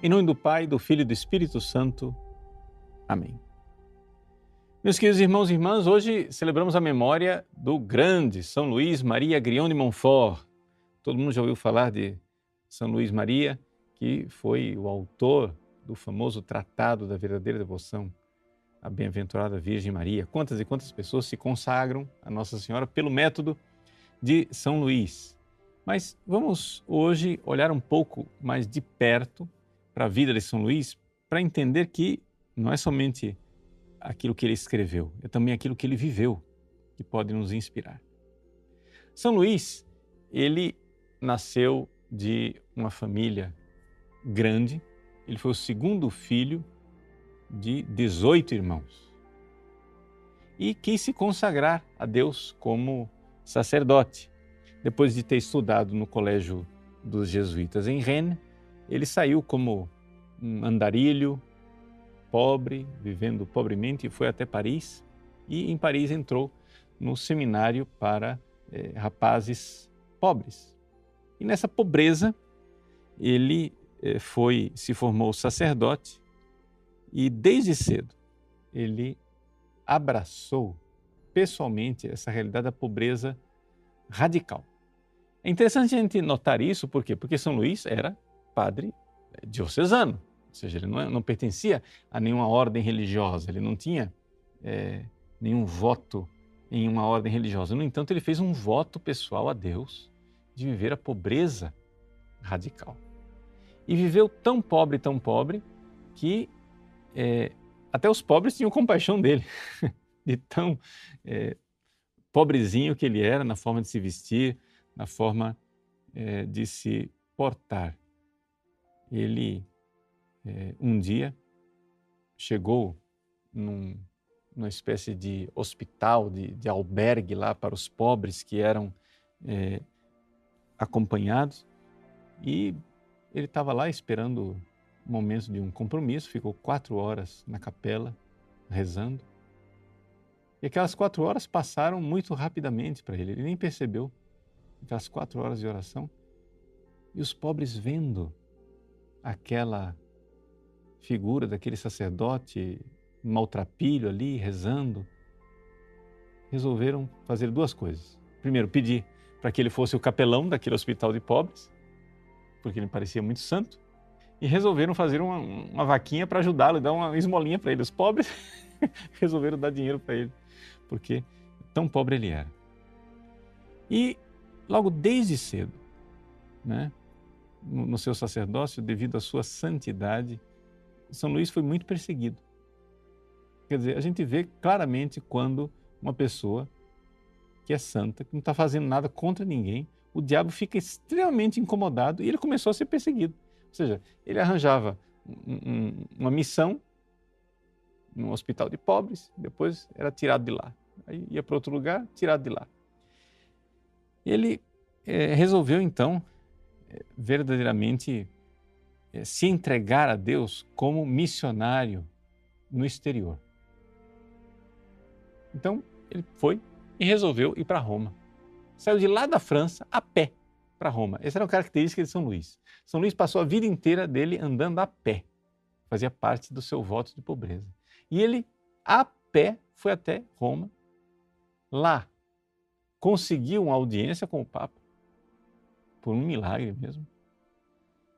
Em nome do Pai, do Filho e do Espírito Santo. Amém. Meus queridos irmãos e irmãs, hoje celebramos a memória do grande São Luís Maria Grião de Montfort. Todo mundo já ouviu falar de São Luís Maria, que foi o autor do famoso Tratado da Verdadeira Devoção à Bem-aventurada Virgem Maria. Quantas e quantas pessoas se consagram a Nossa Senhora pelo método de São Luís. Mas vamos hoje olhar um pouco mais de perto para a vida de São Luís para entender que não é somente aquilo que ele escreveu, é também aquilo que ele viveu que pode nos inspirar. São Luís, ele nasceu de uma família grande, ele foi o segundo filho de 18 irmãos e quis se consagrar a Deus como sacerdote. Depois de ter estudado no colégio dos jesuítas em Rennes, ele saiu como um andarilho, pobre, vivendo pobremente, e foi até Paris. E em Paris entrou no seminário para eh, rapazes pobres. E nessa pobreza, ele eh, foi, se formou sacerdote e desde cedo ele abraçou pessoalmente essa realidade da pobreza radical. É interessante a gente notar isso, por quê? Porque São Luís era padre diocesano, ou seja, ele não, é, não pertencia a nenhuma ordem religiosa, ele não tinha é, nenhum voto em uma ordem religiosa. No entanto, ele fez um voto pessoal a Deus de viver a pobreza radical. E viveu tão pobre, tão pobre, que é, até os pobres tinham compaixão dele, de tão é, pobrezinho que ele era na forma de se vestir, na forma é, de se portar. Ele, é, um dia, chegou num, numa espécie de hospital, de, de, albergue lá para os pobres que eram é, acompanhados e ele estava lá esperando o momento de um compromisso, ficou quatro horas na capela rezando. E aquelas quatro horas passaram muito rapidamente para ele, ele nem percebeu aquelas quatro horas de oração. E os pobres vendo aquela figura daquele sacerdote maltrapilho ali, rezando, resolveram fazer duas coisas. Primeiro, pedir para que ele fosse o capelão daquele hospital de pobres, porque ele parecia muito santo, e resolveram fazer uma, uma vaquinha para ajudá-lo, dar uma esmolinha para ele. Os pobres resolveram dar dinheiro para ele, porque tão pobre ele era. E logo desde cedo, né, no, no seu sacerdócio, devido à sua santidade, São Luís foi muito perseguido. Quer dizer, a gente vê claramente quando uma pessoa que é santa, que não está fazendo nada contra ninguém, o diabo fica extremamente incomodado e ele começou a ser perseguido. Ou seja, ele arranjava um, um, uma missão num hospital de pobres, depois era tirado de lá. Aí ia para outro lugar, tirado de lá. Ele é, resolveu então verdadeiramente é, se entregar a Deus como missionário no exterior. Então ele foi e resolveu ir para Roma. Saiu de lá da França a pé para Roma. Essa era uma característica de São Luís. São Luís passou a vida inteira dele andando a pé. Fazia parte do seu voto de pobreza. E ele, a pé, foi até Roma. Lá, conseguiu uma audiência com o Papa por um milagre mesmo,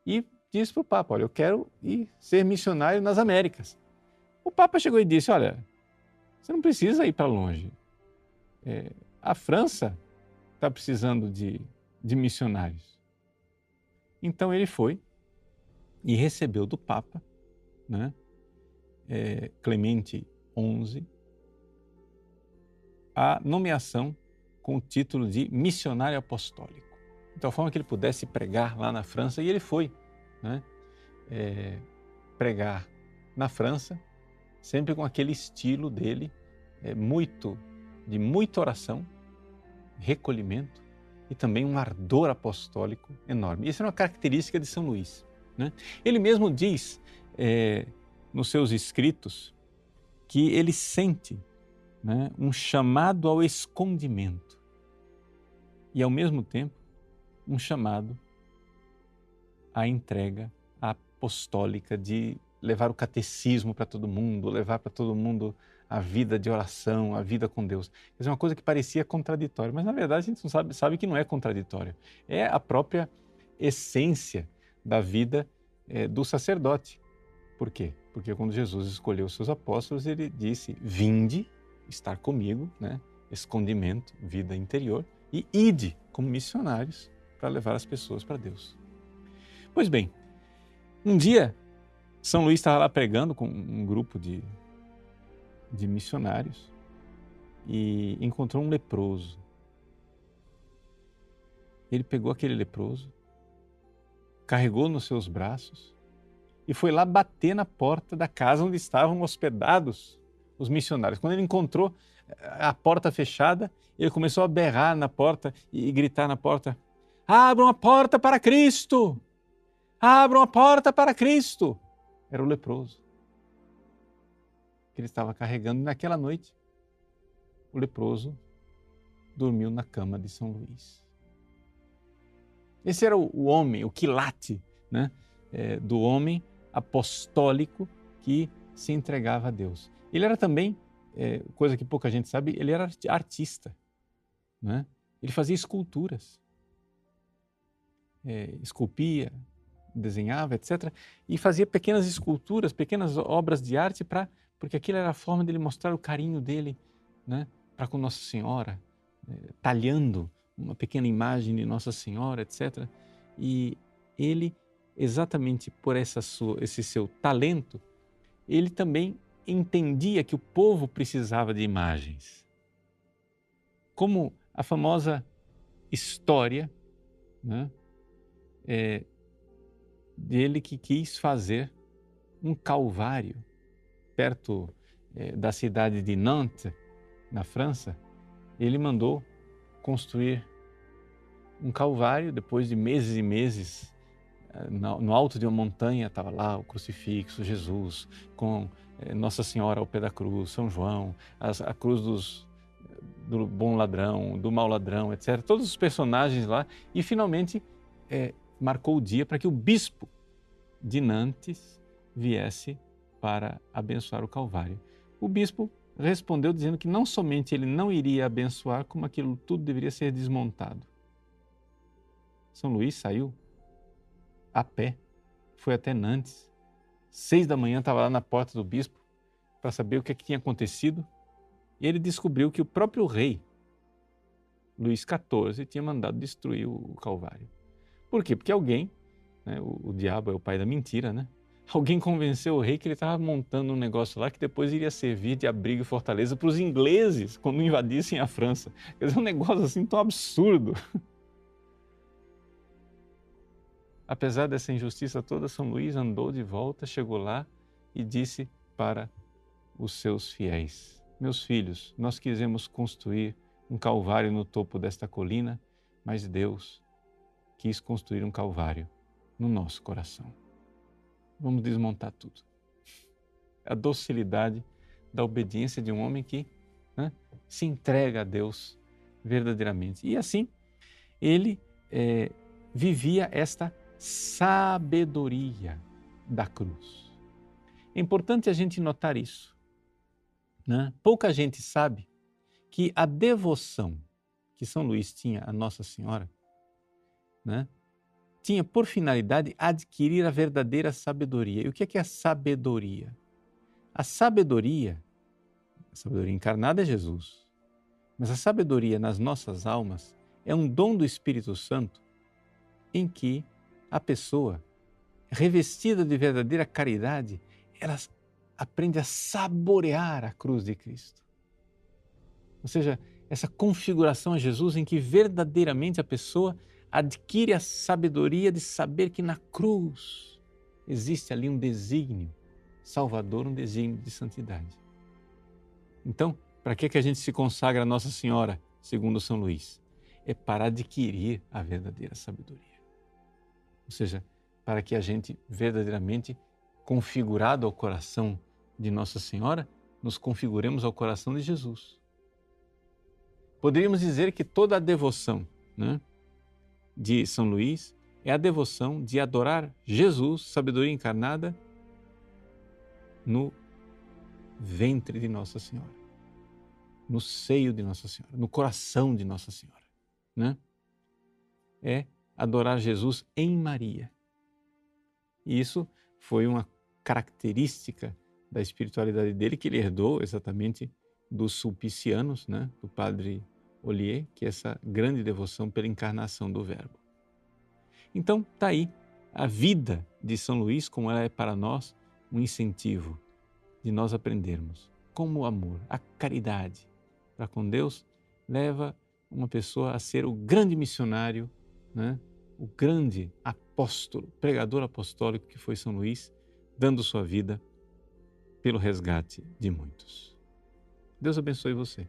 e disse para o Papa: Olha, eu quero ir ser missionário nas Américas. O Papa chegou e disse: Olha, você não precisa ir para longe. É, a França está precisando de, de missionários. Então ele foi e recebeu do Papa, né, é, Clemente XI, a nomeação com o título de missionário apostólico de tal forma que ele pudesse pregar lá na França, e ele foi né, é, pregar na França, sempre com aquele estilo dele, é, muito de muita oração, recolhimento e também um ardor apostólico enorme. Isso é uma característica de São Luís. Né? Ele mesmo diz é, nos seus escritos que ele sente né, um chamado ao escondimento e, ao mesmo tempo, um chamado à entrega, apostólica de levar o catecismo para todo mundo, levar para todo mundo a vida de oração, a vida com Deus. Quer dizer, uma coisa que parecia contraditória, mas na verdade a gente sabe, sabe que não é contraditório. É a própria essência da vida é, do sacerdote. Por quê? Porque quando Jesus escolheu os seus apóstolos, ele disse: Vinde estar comigo, né? escondimento, vida interior, e ide como missionários para levar as pessoas para Deus. Pois bem, um dia São Luís estava lá pregando com um grupo de, de missionários e encontrou um leproso. Ele pegou aquele leproso, carregou nos seus braços e foi lá bater na porta da casa onde estavam hospedados os missionários. Quando ele encontrou eh, a porta fechada, ele começou a berrar na porta e gritar na porta: Abram a porta para Cristo! Abram a porta para Cristo! Era o leproso que ele estava carregando naquela noite. O leproso dormiu na cama de São Luís. Esse era o, homem, o quilate né, é, do homem apostólico que se entregava a Deus. Ele era também, é, coisa que pouca gente sabe, ele era artista. Né? Ele fazia esculturas, é, esculpia, desenhava, etc. E fazia pequenas esculturas, pequenas obras de arte para, porque aquilo era a forma dele mostrar o carinho dele, né, para com Nossa Senhora, é, talhando uma pequena imagem de Nossa Senhora, etc. E ele, exatamente por sua, esse seu talento, ele também entendia que o povo precisava de imagens. Como a famosa história né, é, dele que quis fazer um calvário perto é, da cidade de Nantes, na França. Ele mandou construir um calvário depois de meses e meses eh, no alto de uma montanha estava lá o crucifixo, Jesus, com eh, Nossa Senhora ao pé da cruz, São João, a, cruz dos, do bom ladrão, do mau ladrão, etc. Todos os personagens lá. E finalmente é, marcou o dia para que o bispo de Nantes viesse para abençoar o Calvário. O bispo respondeu dizendo que não somente ele não iria abençoar, como aquilo tudo deveria ser desmontado. São Luís saiu a pé, foi até Nantes. Seis da manhã estava lá na porta do bispo para saber o que, é que tinha acontecido e ele descobriu que o próprio rei, Luís XIV, tinha mandado destruir o Calvário. Por quê? Porque alguém, né, o, o diabo é o pai da mentira, né? alguém convenceu o rei que ele estava montando um negócio lá que depois iria servir de abrigo e fortaleza para os ingleses quando invadissem a França. Quer dizer, um negócio assim tão absurdo. Apesar dessa injustiça toda, São Luís andou de volta, chegou lá e disse para os seus fiéis: Meus filhos, nós quisemos construir um calvário no topo desta colina, mas Deus quis construir um calvário no nosso coração vamos desmontar tudo. A docilidade da obediência de um homem que né, se entrega a Deus verdadeiramente. E assim, ele é, vivia esta sabedoria da cruz. É importante a gente notar isso. Né? Pouca gente sabe que a devoção que São Luís tinha a Nossa Senhora né, tinha por finalidade adquirir a verdadeira sabedoria. E o que é, que é a sabedoria? A sabedoria, a sabedoria encarnada é Jesus, mas a sabedoria nas nossas almas é um dom do Espírito Santo em que a pessoa, revestida de verdadeira caridade, ela aprende a saborear a cruz de Cristo. Ou seja, essa configuração a Jesus em que verdadeiramente a pessoa adquire a sabedoria de saber que na cruz existe ali um desígnio salvador, um desígnio de santidade. Então, para que, que a gente se consagra a Nossa Senhora, segundo São Luís? É para adquirir a verdadeira sabedoria. Ou seja, para que a gente verdadeiramente, configurado ao coração de Nossa Senhora, nos configuremos ao coração de Jesus. Poderíamos dizer que toda a devoção, né? De São Luís é a devoção de adorar Jesus, sabedoria encarnada, no ventre de Nossa Senhora, no seio de Nossa Senhora, no coração de Nossa Senhora, né? É adorar Jesus em Maria. E isso foi uma característica da espiritualidade dele que ele herdou exatamente dos sulpicianos, né, do padre Ollier, que é essa grande devoção pela encarnação do Verbo. Então, tá aí a vida de São Luís, como ela é para nós um incentivo de nós aprendermos como o amor, a caridade para com Deus leva uma pessoa a ser o grande missionário, né? o grande apóstolo, pregador apostólico que foi São Luís, dando sua vida pelo resgate de muitos. Deus abençoe você.